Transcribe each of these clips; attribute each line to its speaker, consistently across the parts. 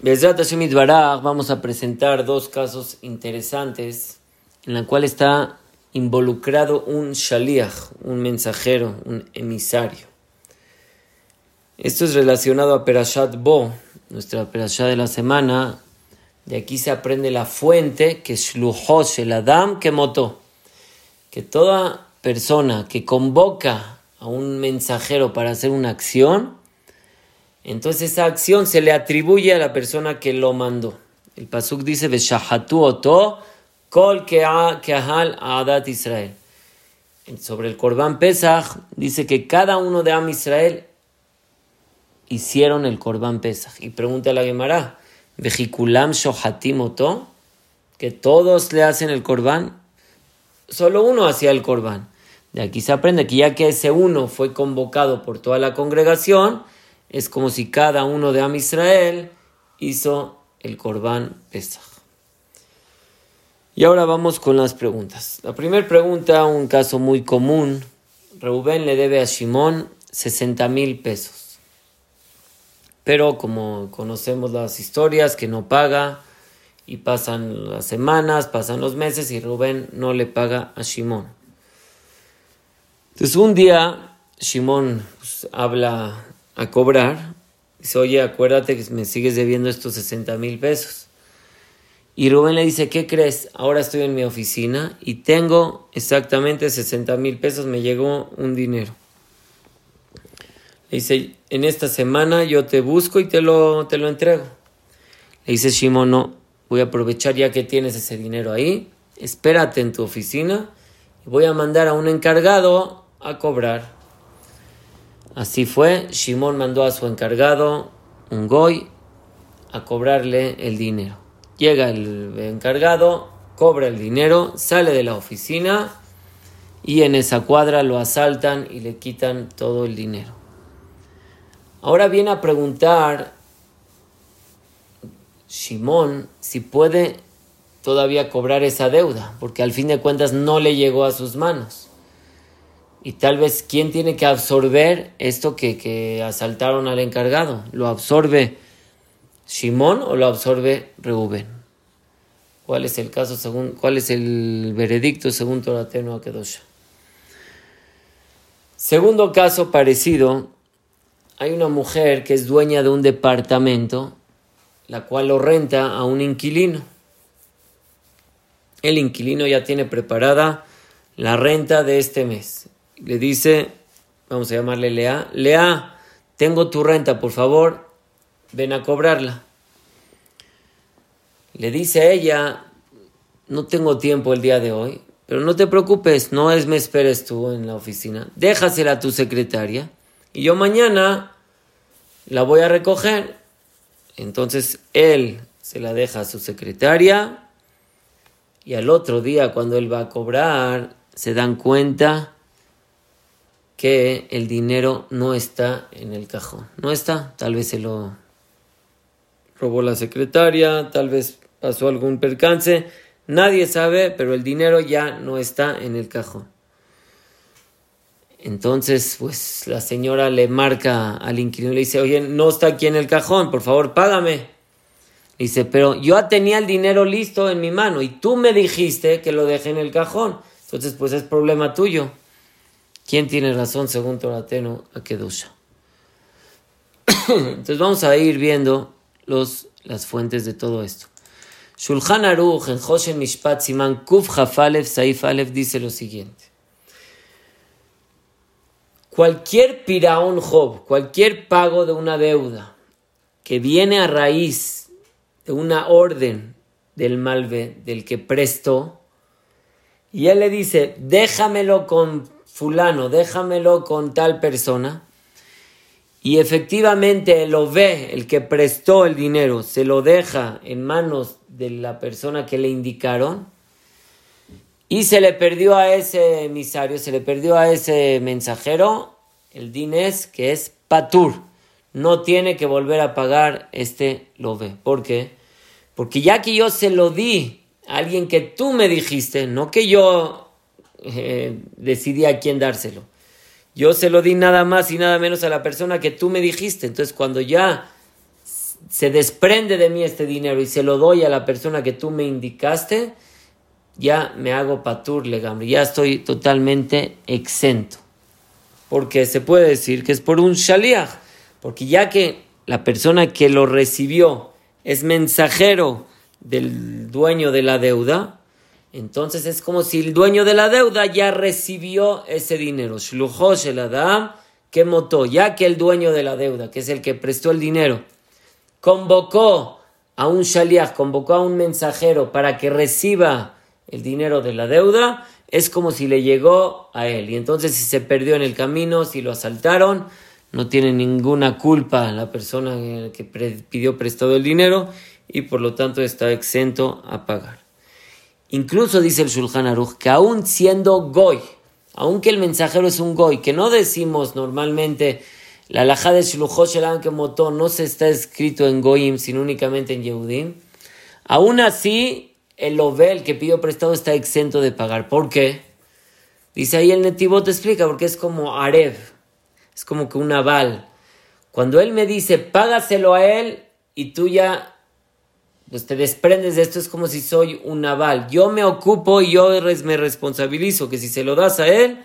Speaker 1: Vamos a presentar dos casos interesantes en la cual está involucrado un shaliach, un mensajero, un emisario. Esto es relacionado a Perashat Bo, nuestra Perashat de la semana. De aquí se aprende la fuente que Shluhosh el Adam que motó. Que toda persona que convoca a un mensajero para hacer una acción, entonces esa acción se le atribuye a la persona que lo mandó. El pasuk dice, oto kol keahal adat Israel. Sobre el Korban Pesach dice que cada uno de Am Israel hicieron el Korban Pesach. Y pregunta a la Gemara, Vejikulam shohatim oto, que todos le hacen el Korban. Solo uno hacía el Korban. De aquí se aprende que ya que ese uno fue convocado por toda la congregación, es como si cada uno de Am Israel hizo el Corbán Pesach. Y ahora vamos con las preguntas. La primera pregunta, un caso muy común. Reubén le debe a Shimón 60 mil pesos. Pero como conocemos las historias, que no paga y pasan las semanas, pasan los meses y Rubén no le paga a Shimón. Entonces un día Shimón pues, habla a cobrar. Dice, oye, acuérdate que me sigues debiendo estos 60 mil pesos. Y Rubén le dice, ¿qué crees? Ahora estoy en mi oficina y tengo exactamente 60 mil pesos, me llegó un dinero. Le dice, en esta semana yo te busco y te lo, te lo entrego. Le dice Shimon, no, voy a aprovechar ya que tienes ese dinero ahí, espérate en tu oficina y voy a mandar a un encargado a cobrar. Así fue, Shimón mandó a su encargado, un goy, a cobrarle el dinero. Llega el encargado, cobra el dinero, sale de la oficina y en esa cuadra lo asaltan y le quitan todo el dinero. Ahora viene a preguntar Shimón si puede todavía cobrar esa deuda, porque al fin de cuentas no le llegó a sus manos. Y tal vez, ¿quién tiene que absorber esto que, asaltaron al encargado? ¿Lo absorbe Simón o lo absorbe Reuben? ¿Cuál es el caso según, cuál es el veredicto según Torateno Akedosha? Segundo caso parecido, hay una mujer que es dueña de un departamento, la cual lo renta a un inquilino. El inquilino ya tiene preparada la renta de este mes le dice, vamos a llamarle Lea, Lea, tengo tu renta, por favor, ven a cobrarla. Le dice a ella, no tengo tiempo el día de hoy, pero no te preocupes, no es me esperes tú en la oficina, déjasela a tu secretaria y yo mañana la voy a recoger. Entonces él se la deja a su secretaria y al otro día cuando él va a cobrar se dan cuenta que el dinero no está en el cajón. No está, tal vez se lo robó la secretaria, tal vez pasó algún percance, nadie sabe, pero el dinero ya no está en el cajón. Entonces, pues la señora le marca al inquilino y le dice, oye, no está aquí en el cajón, por favor, págame. dice, pero yo tenía el dinero listo en mi mano y tú me dijiste que lo dejé en el cajón. Entonces, pues es problema tuyo. ¿Quién tiene razón según Torateno a Kedusha? Entonces vamos a ir viendo los, las fuentes de todo esto. Shulchan Aruch en Hoshen Mishpat Siman Kuf Hafalef Saif Alef dice lo siguiente. Cualquier piraón job, cualquier pago de una deuda que viene a raíz de una orden del malve, del que prestó, y él le dice, déjamelo con fulano, déjamelo con tal persona. Y efectivamente lo ve, el que prestó el dinero, se lo deja en manos de la persona que le indicaron. Y se le perdió a ese emisario, se le perdió a ese mensajero el dinés que es patur. No tiene que volver a pagar este lo ve. ¿Por qué? Porque ya que yo se lo di a alguien que tú me dijiste, no que yo eh, decidí a quién dárselo. Yo se lo di nada más y nada menos a la persona que tú me dijiste. Entonces, cuando ya se desprende de mí este dinero y se lo doy a la persona que tú me indicaste, ya me hago patur legambre, ya estoy totalmente exento. Porque se puede decir que es por un shaliach, porque ya que la persona que lo recibió es mensajero del dueño de la deuda, entonces es como si el dueño de la deuda ya recibió ese dinero. el Adam, que motó, ya que el dueño de la deuda, que es el que prestó el dinero, convocó a un shaliach, convocó a un mensajero para que reciba el dinero de la deuda, es como si le llegó a él. Y entonces si se perdió en el camino, si lo asaltaron, no tiene ninguna culpa la persona que pidió prestado el dinero y por lo tanto está exento a pagar. Incluso dice el Shulchan Aruch que aún siendo goy, aunque el mensajero es un goy, que no decimos normalmente la alhaja de Shluchosh que motó no se está escrito en goyim, sino únicamente en Yehudim, aún así el Obel que pidió prestado está exento de pagar. ¿Por qué? Dice ahí el Netivo te explica, porque es como Arev, es como que un aval. Cuando él me dice, págaselo a él y tú ya pues te desprendes de esto, es como si soy un naval. Yo me ocupo y yo me responsabilizo que si se lo das a él,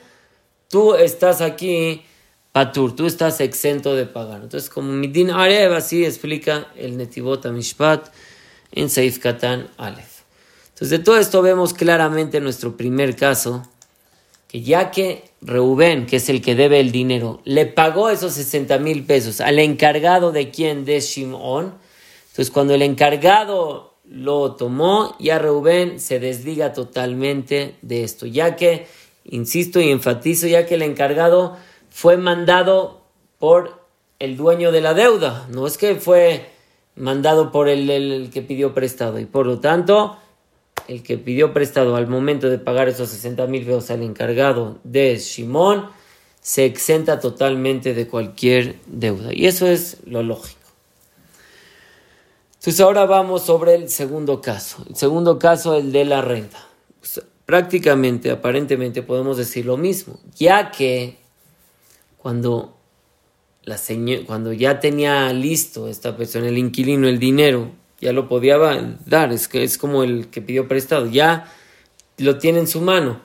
Speaker 1: tú estás aquí patur, tú estás exento de pagar. Entonces, como Midin Arev, así explica el Netivot Mishpat en Saif Katan Aleph. Entonces, de todo esto vemos claramente en nuestro primer caso que ya que Reuben, que es el que debe el dinero, le pagó esos 60 mil pesos al encargado de quien, de Shimon, entonces, cuando el encargado lo tomó, ya Reuben se desliga totalmente de esto, ya que, insisto y enfatizo, ya que el encargado fue mandado por el dueño de la deuda, no es que fue mandado por el, que pidió prestado, y por lo tanto, el que pidió prestado al momento de pagar esos 60 mil pesos al encargado de Shimón, se exenta totalmente de cualquier deuda. Y eso es lo lógico. Entonces ahora vamos sobre el segundo caso. El segundo caso, el de la renta. Prácticamente, aparentemente podemos decir lo mismo, ya que cuando, la cuando ya tenía listo esta persona, el inquilino, el dinero, ya lo podía dar, es, que es como el que pidió prestado, ya lo tiene en su mano.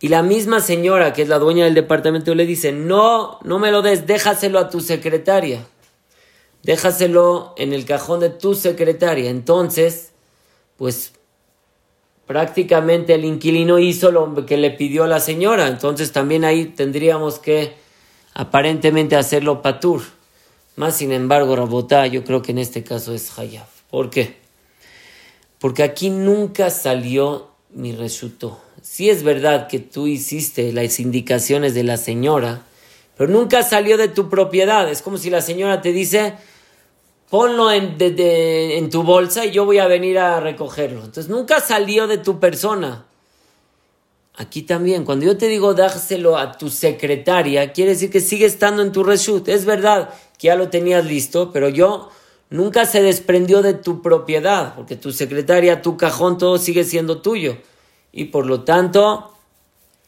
Speaker 1: Y la misma señora, que es la dueña del departamento, le dice, no, no me lo des, déjaselo a tu secretaria déjaselo en el cajón de tu secretaria. Entonces, pues prácticamente el inquilino hizo lo que le pidió la señora. Entonces también ahí tendríamos que aparentemente hacerlo patur. Más sin embargo, Rabotá, yo creo que en este caso es Hayab. ¿Por qué? Porque aquí nunca salió mi resultado. Sí es verdad que tú hiciste las indicaciones de la señora, pero nunca salió de tu propiedad. Es como si la señora te dice, ponlo en, tu bolsa y yo voy a venir a recogerlo. Entonces nunca salió de tu persona. Aquí también, cuando yo te digo dárselo a tu secretaria, quiere decir que sigue estando en tu reshut. Es verdad que ya lo tenías listo, pero yo nunca se desprendió de tu propiedad, porque tu secretaria, tu cajón, todo sigue siendo tuyo. Y por lo tanto,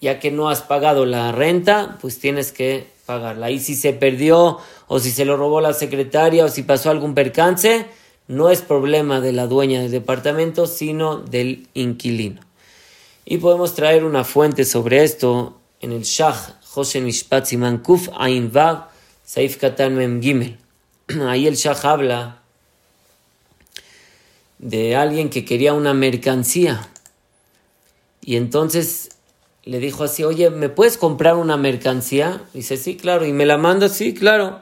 Speaker 1: ya que no has pagado la renta, pues tienes que pagarla. Y si se perdió o si se lo robó la secretaria o si pasó algún percance, no es problema de la dueña del departamento, sino del inquilino. Y podemos traer una fuente sobre esto en el Shah, José Mishpat Siman Kuf Ain Saif Katan Mem Gimel. Ahí el Shah habla de alguien que quería una mercancía. Y entonces le dijo así, oye, ¿me puedes comprar una mercancía? Dice, sí, claro. ¿Y me la mandas? Sí, claro.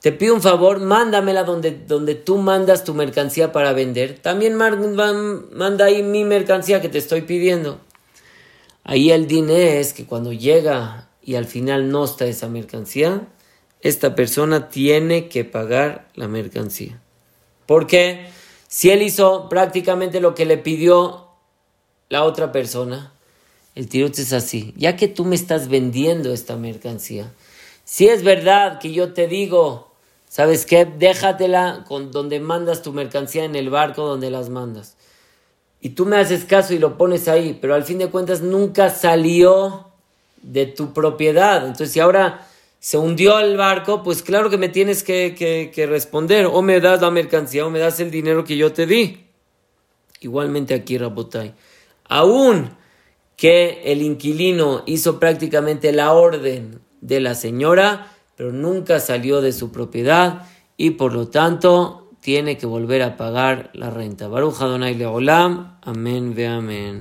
Speaker 1: Te pido un favor, mándamela donde, donde tú mandas tu mercancía para vender. También manda ahí mi mercancía que te estoy pidiendo. Ahí el dinero es que cuando llega y al final no está esa mercancía, esta persona tiene que pagar la mercancía. Porque si él hizo prácticamente lo que le pidió la otra persona, el tirut es así. Ya que tú me estás vendiendo esta mercancía, si es verdad que yo te digo, ¿sabes qué? Déjatela con donde mandas tu mercancía en el barco donde las mandas. Y tú me haces caso y lo pones ahí, pero al fin de cuentas nunca salió de tu propiedad. Entonces, si ahora se hundió el barco, pues claro que me tienes que, que responder. O me das la mercancía o me das el dinero que yo te di. Igualmente aquí, Rabotai. Aún que el inquilino hizo prácticamente la orden de la señora, pero nunca salió de su propiedad y por lo tanto tiene que volver a pagar la renta. Baruch Adonai Leolam. Amén ve amén.